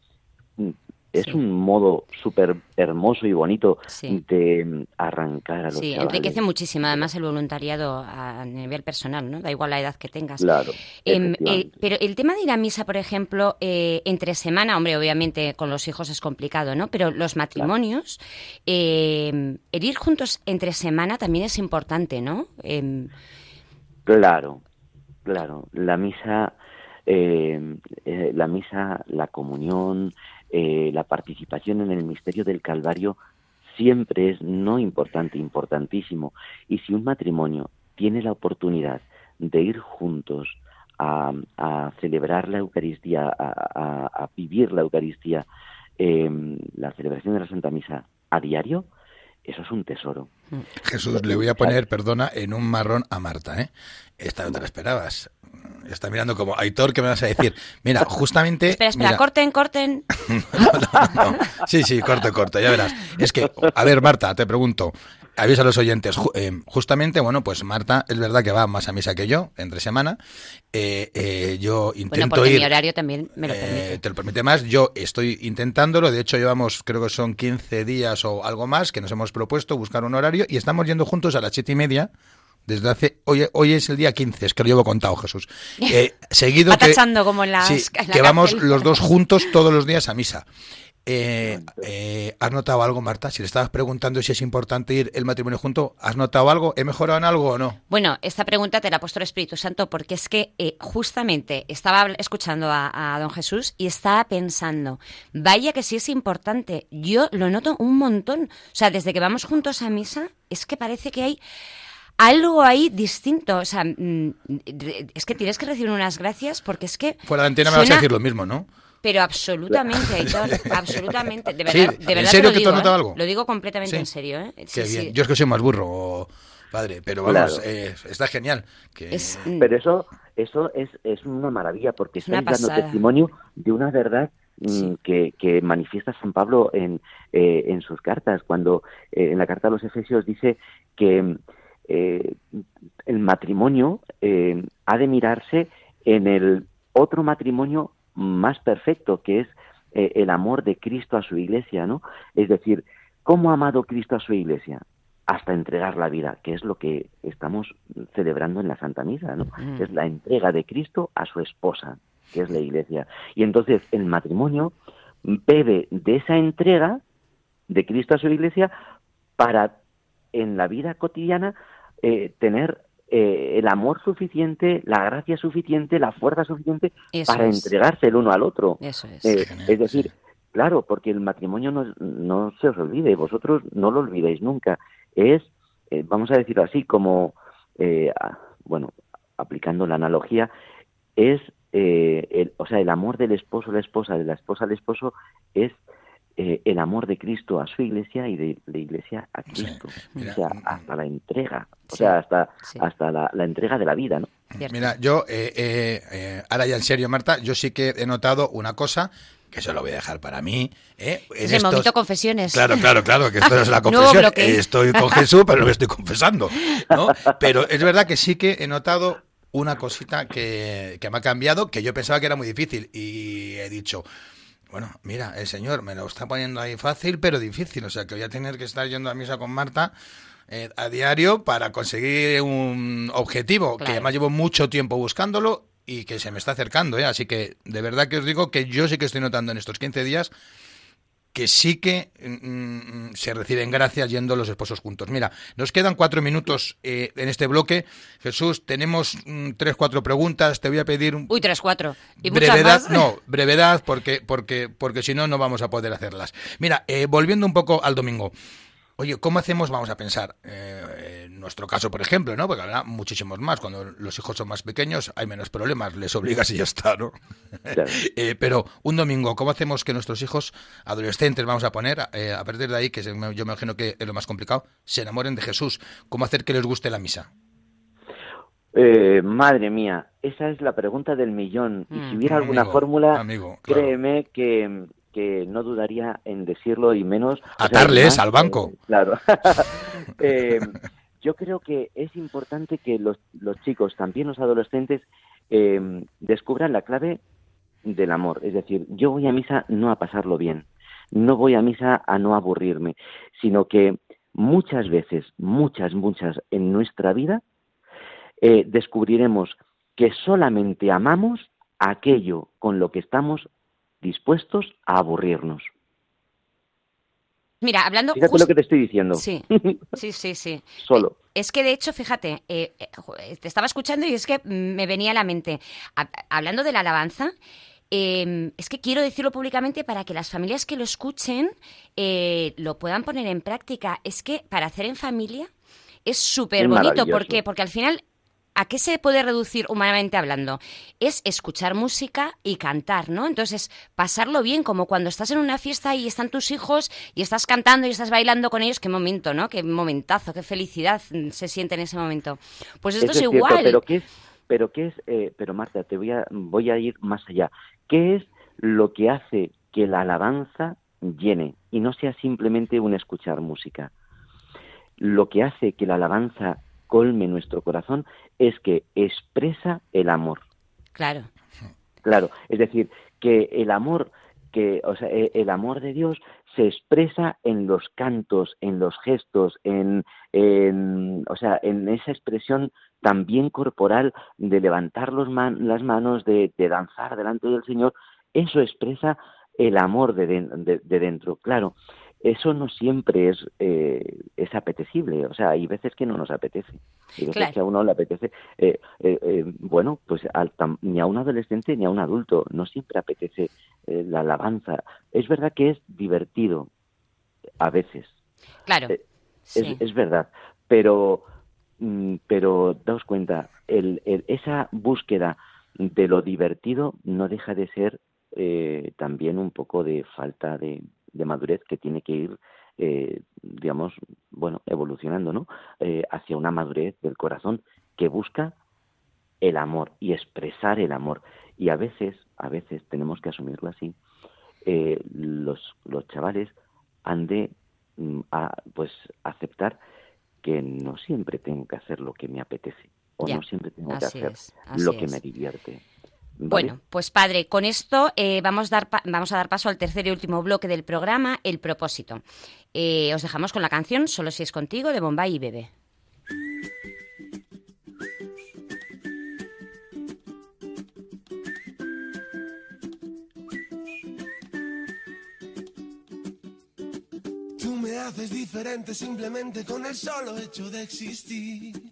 mm, es Sí. un modo súper hermoso y bonito Sí. de mm, arrancar a los Sí, chavales. enriquece muchísimo además el voluntariado a nivel personal, ¿no? Da igual la edad que tengas. Claro. Em, eh, efectivamente. pero el tema de ir a misa, por ejemplo, eh, entre semana, hombre, obviamente con los hijos es complicado, ¿no? Pero los matrimonios, eh, el ir juntos entre semana también es importante, ¿no? Em, Claro, claro. La misa, eh, eh, la misa, la comunión, eh, la participación en el misterio del Calvario siempre es no importante, importantísimo. Y si un matrimonio tiene la oportunidad de ir juntos a, a celebrar la Eucaristía, a, a- a vivir la Eucaristía, eh, la celebración de la Santa Misa a diario, eso es un tesoro. Jesús, le voy a poner, perdona, en un marrón a Marta, ¿eh? Esta no te la esperabas. Está mirando como, Aitor, ¿qué me vas a decir? Mira, justamente... espera, espera, mira, corten, corten. no, no. Sí, sí, corte, corte, ya verás. Es que, a ver, Marta, te pregunto, avisa a los oyentes, eh, justamente, bueno, pues Marta es verdad que va más a misa que yo, entre semana. Eh, eh, yo Bueno, intento porque ir... mi horario también me lo Eh, permite. te lo permite más. Yo estoy intentándolo. De hecho, llevamos, creo que son 15 días o algo más que nos hemos propuesto buscar un horario y estamos yendo juntos a las siete y media. Desde hace. Hoy, hoy es el día 15, es que lo llevo contado, Jesús. Eh, seguido que. como en las- sí, en la que vamos cárcel. los dos juntos todos los días a misa. Eh, eh, ¿Has notado algo, Marta? Si le estabas preguntando si es importante ir el matrimonio junto, ¿has notado algo? ¿He mejorado en algo o no? Bueno, esta pregunta te la ha puesto el Espíritu Santo porque es que eh, justamente estaba escuchando a, a don Jesús y estaba pensando, vaya que sí es importante. Yo lo noto un montón. O sea, desde que vamos juntos a misa, es que parece que hay algo ahí distinto. O sea, mm, es que tienes que recibir unas gracias porque es que... Fuera de antena me vas a decir lo mismo, ¿no? Pero absolutamente, Aitor, absolutamente. De Sí, verdad, de ¿en verdad serio te lo que digo, has notado ¿eh? algo? Lo digo completamente Sí. en serio, ¿eh? Qué bien. sí. Yo es que soy más burro, padre, pero vamos, Claro. eh, está genial. Que... Es, mm, Pero eso, eso es, es una maravilla porque Es estáis dando testimonio de una verdad mm, Sí. que, que manifiesta San Pablo en, eh, en sus cartas, cuando eh, en la carta a los Efesios dice que eh, el matrimonio eh, ha de mirarse en el otro matrimonio más perfecto, que es eh, el amor de Cristo a su iglesia, ¿no? Es decir, ¿cómo ha amado Cristo a su iglesia? Hasta entregar la vida, que es lo que estamos celebrando en la Santa Misa, ¿no? Mm. Es la entrega de Cristo a su esposa, que es la iglesia. Y entonces el matrimonio bebe de esa entrega de Cristo a su iglesia para en la vida cotidiana eh, tener eh, el amor suficiente, la gracia suficiente, la fuerza suficiente Eso para es. entregarse el uno al otro. Eso es. Eh, es decir, claro, porque el matrimonio no, no se os olvide, vosotros no lo olvidéis nunca. Es, eh, vamos a decirlo así, como, eh, bueno, aplicando la analogía, es, eh, el, o sea, el amor del esposo a la esposa, de la esposa al esposo, es eh, el amor de Cristo a su iglesia y de la iglesia a Sí, Cristo. mira, o sea, hasta la entrega, o Sí, sea, hasta, sí. hasta la, la entrega de la vida, ¿no? Cierto. Mira, yo, eh, eh, eh, ahora ya en serio, Marta, yo sí que he notado una cosa, que se lo voy a dejar para mí. ¿eh? En Es el estos- momento confesiones. Claro, claro, claro, que esto no es la confesión. Estoy con Jesús, pero no me estoy confesando. ¿no? Pero es verdad que sí que he notado una cosita que, que me ha cambiado, que yo pensaba que era muy difícil. Y he dicho, bueno, mira, el Señor me lo está poniendo ahí fácil, pero difícil. O sea, que voy a tener que estar yendo a misa con Marta eh, a diario para conseguir un objetivo que además llevo mucho tiempo buscándolo y que se me está acercando. ¿eh? Así que de verdad que os digo que yo sí que estoy notando en estos 15 días que sí que mm, mm, se reciben gracias yendo los esposos juntos. Mira, nos quedan cuatro minutos eh, en este bloque. Jesús, tenemos mm, tres, cuatro preguntas. Te voy a pedir un Uy, tres, cuatro. ¿Y brevedad, no, brevedad, porque, porque, porque si no, no vamos a poder hacerlas. Mira, eh, volviendo un poco al domingo. Oye, ¿cómo hacemos? Vamos a pensar, eh, en nuestro caso, por ejemplo, ¿no? Porque habrá muchísimos más. Cuando los hijos son más pequeños hay menos problemas, les obligas y ya está, ¿no? Claro. Eh, pero un domingo, ¿cómo hacemos que nuestros hijos, adolescentes, vamos a poner, eh, a partir de ahí, que yo me imagino que es lo más complicado, se enamoren de Jesús? ¿Cómo hacer que les guste la misa? Eh, madre mía, esa es la pregunta del millón. Y Mm. si hubiera alguna Amigo, fórmula, amigo, claro. créeme que, que no dudaría en decirlo y menos... o sea, Atarles más, al banco. eh, claro. Eh, yo creo que es importante que los, los chicos, también los adolescentes, eh, descubran la clave del amor. Es decir, yo voy a misa no a pasarlo bien, no voy a misa a no aburrirme, sino que muchas veces, muchas, muchas en nuestra vida, eh, descubriremos que solamente amamos aquello con lo que estamos dispuestos a aburrirnos. Mira, hablando Fíjate lo que te estoy diciendo. Sí, sí, sí, sí. Solo. Es que de hecho, fíjate, eh, eh, eh, te estaba escuchando y es que me venía a la mente, Ha- hablando de la alabanza, eh, es que quiero decirlo públicamente para que las familias que lo escuchen eh, lo puedan poner en práctica. Es que para hacer en familia es súper bonito. ¿Por qué? Porque al final, ¿a qué se puede reducir humanamente hablando? Es escuchar música y cantar, ¿no? Entonces, pasarlo bien, como cuando estás en una fiesta y están tus hijos y estás cantando y estás bailando con ellos, qué momento, ¿no? Qué momentazo, qué felicidad mm, se siente en ese momento. Pues esto Eso es, es cierto, igual. pero qué es, pero qué es, eh, pero Marta, te voy a, voy a ir más allá. ¿Qué es lo que hace que la alabanza llene y no sea simplemente un escuchar música? Lo que hace que la alabanza colme nuestro corazón es que expresa el amor. Claro. Claro, es decir, que el amor que, o sea, e- el amor de Dios se expresa en los cantos, en los gestos, en, en- o sea, en esa expresión también corporal de levantar los man- las manos, de, de danzar delante del Señor. Eso expresa el amor de, de- de dentro. Claro, eso no siempre es, eh, es apetecible. O sea, hay veces que no nos apetece. Hay veces Claro. que a uno le apetece. eh, eh, eh, bueno, pues al tam- ni a un adolescente ni a un adulto. No siempre apetece la alabanza. Es verdad que es divertido a veces. Claro. Sí. Es, es verdad. Pero, mm, pero daos cuenta, el, el- esa búsqueda de lo divertido no deja de ser eh, también un poco de falta de, de madurez que tiene que ir, eh, digamos, bueno, evolucionando, ¿no? Eh, hacia una madurez del corazón que busca el amor y expresar el amor. Y a veces, a veces tenemos que asumirlo así, eh, los, los chavales han de mm, a, pues aceptar que no siempre tengo que hacer lo que me apetece o Ya, no siempre tengo que hacer es, lo que es. me divierte. ¿Vale? Bueno, pues padre, con esto eh, vamos, dar pa- vamos a dar paso al tercer y último bloque del programa, el propósito. Eh, os dejamos con la canción Solo si es contigo de Bombay y Bebé. Tú me haces diferente simplemente con el solo hecho de existir.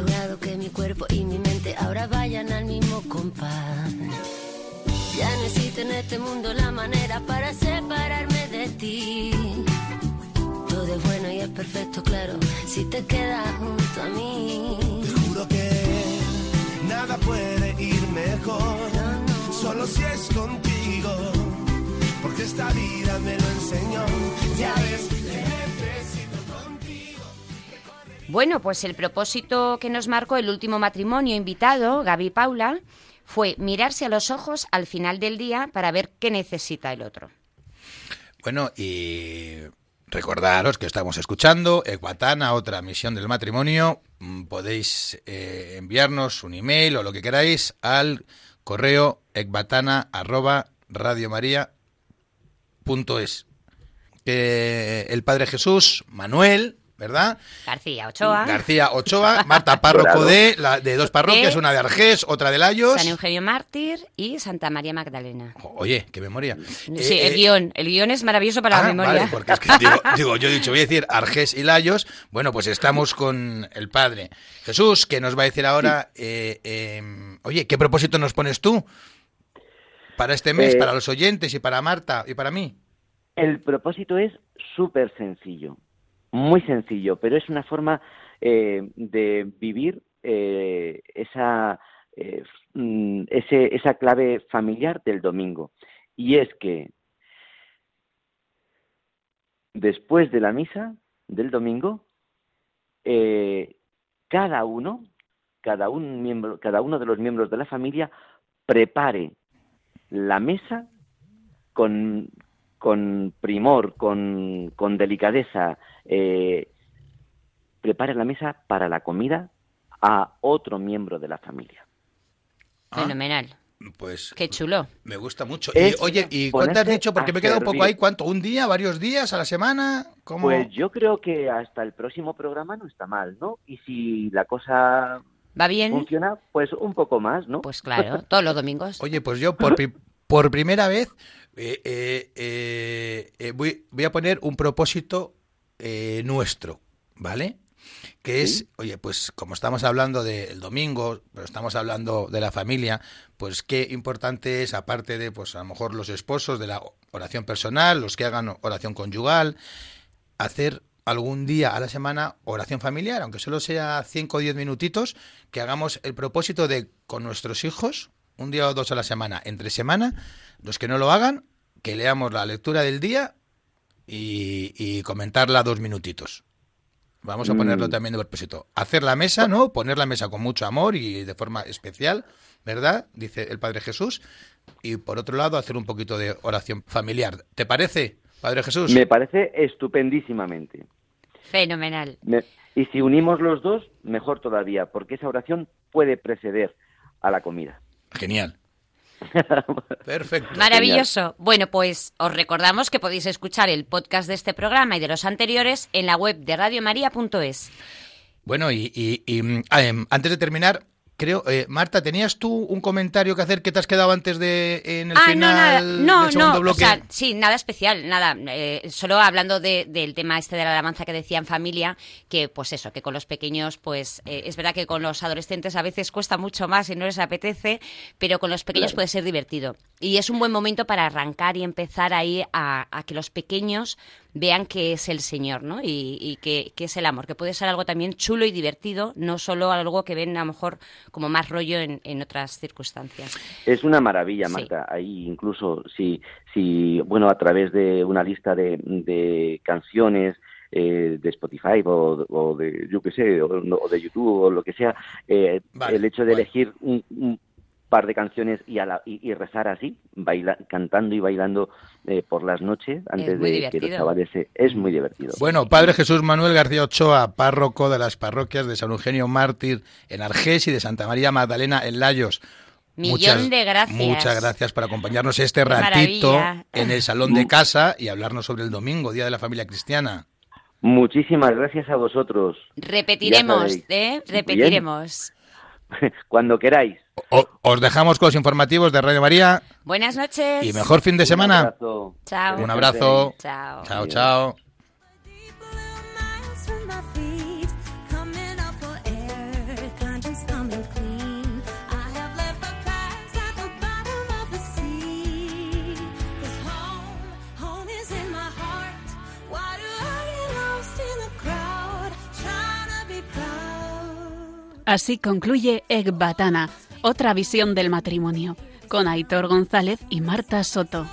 Logrado que mi cuerpo y mi mente ahora vayan al mismo compás. Ya necesito en este mundo la manera para separarme de ti. Todo es bueno y es perfecto, claro, si te quedas junto a mí. Te juro que nada puede ir mejor, solo si es contigo, porque esta vida me lo enseñó. Ya ves, Bueno, pues el propósito que nos marcó el último matrimonio invitado, Gaby Paula, fue mirarse a los ojos al final del día para ver qué necesita el otro. Bueno, y recordaros que estamos escuchando Ecuatana, otra misión del matrimonio. Mm, Podéis eh, enviarnos un email o lo que queráis al correo radiomaria.es. Que el Padre Jesús, Manuel, ¿verdad? García Ochoa, García Ochoa, Marta Párroco de, la, de dos parroquias, De- una de Argés, otra de Layos. San Eugenio Mártir y Santa María Magdalena. Oye, qué memoria. Sí, Eh, el eh, guion. El guion es maravilloso para Ah, la memoria. vale, porque es que digo, digo, yo he dicho, voy a decir Argés y Layos. Bueno, pues estamos con el padre Jesús, que nos va a decir ahora, eh, eh, oye, ¿qué propósito nos pones tú para este mes, Eh, para los oyentes y para Marta y para mí? El propósito es súper sencillo, muy sencillo, pero es una forma eh, de vivir eh, esa, eh, mm, ese- esa clave familiar del domingo. Y es que después de la misa del domingo, eh, cada uno, cada un miembro, cada uno de los miembros de la familia prepare la mesa con, con primor, con, con delicadeza, eh, prepare la mesa para la comida a otro miembro de la familia. Ah, Fenomenal. Pues Qué chulo. me gusta mucho. Es y, oye, ¿y cuánto has dicho? Porque me he quedado un poco ahí. ¿Cuánto? ¿Un día, varios días, a la semana? ¿Cómo? Pues yo creo que hasta el próximo programa no está mal, ¿no? Y si la cosa ¿Va bien? funciona, pues un poco más, ¿no? Pues claro, todos los domingos. Oye, pues yo por, por primera vez eh, eh, eh, voy, voy a poner un propósito nuestro, ¿vale? Que es, oye, pues como estamos hablando del domingo, pero estamos hablando de la familia, pues qué importante es, aparte de, pues a lo mejor los esposos de la oración personal, los que hagan oración conyugal, hacer algún día a la semana oración familiar, aunque solo sea 5 o 10 minutitos, que hagamos el propósito de con nuestros hijos, un día o dos a la semana, entre semana, los que no lo hagan, que leamos la lectura del día y, y comentarla dos minutitos. Vamos a ponerlo Mm. también de propósito. Hacer la mesa, ¿no? Poner la mesa con mucho amor y de forma especial, ¿verdad? Dice el Padre Jesús. Y por otro lado, hacer un poquito de oración familiar. ¿Te parece, Padre Jesús? Me parece estupendísimamente. Fenomenal. Me- y si unimos los dos, mejor todavía, porque esa oración puede preceder a la comida. Genial. Perfecto. Maravilloso. Bueno, pues os recordamos que podéis escuchar el podcast de este programa y de los anteriores en la web de radiomaria.es. Bueno, y, y- y, mm, ah, em, antes de terminar, creo, eh, Marta, ¿tenías tú un comentario que hacer que te has quedado antes de en el ah, final no, nada, no, del segundo no, bloque? o sea, sí, nada especial, nada, eh, solo hablando de- del tema este de la alabanza que decía en familia, que pues eso, que con los pequeños, pues eh, es verdad que con los adolescentes a veces cuesta mucho más y no les apetece, pero con los pequeños puede ser divertido. Y es un buen momento para arrancar y empezar ahí a, a que los pequeños vean que es el Señor, ¿no? Y, y que, que es el amor, que puede ser algo también chulo y divertido, no solo algo que ven a lo mejor como más rollo en, en otras circunstancias. Es una maravilla, Sí. Marta. Ahí incluso si, si, bueno, a través de una lista de, de canciones eh, de Spotify o, o de, yo qué sé, o, o de YouTube o lo que sea, eh, Vale, el hecho de elegir un, un par de canciones y, a la- y, y rezar así, baila, cantando y bailando eh, por las noches antes de que los chavales se... Es muy divertido. Bueno, Padre Jesús Manuel García Ochoa, párroco de las parroquias de San Eugenio Mártir en Argés y de Santa María Magdalena en Layos. Millón de gracias. Muchas gracias por acompañarnos este Qué ratito maravilla. en el salón de casa y hablarnos sobre el domingo, Día de la Familia Cristiana. Muchísimas gracias a vosotros. Repetiremos. ¿eh? Repetiremos. Cuando queráis. O- os dejamos con los informativos de Radio María Buenas noches. y mejor fin de Un semana. abrazo. Chao. Un abrazo. Chao. Chao? Así concluye Ecbatana, otra visión del matrimonio, con Aitor González y Marta Soto.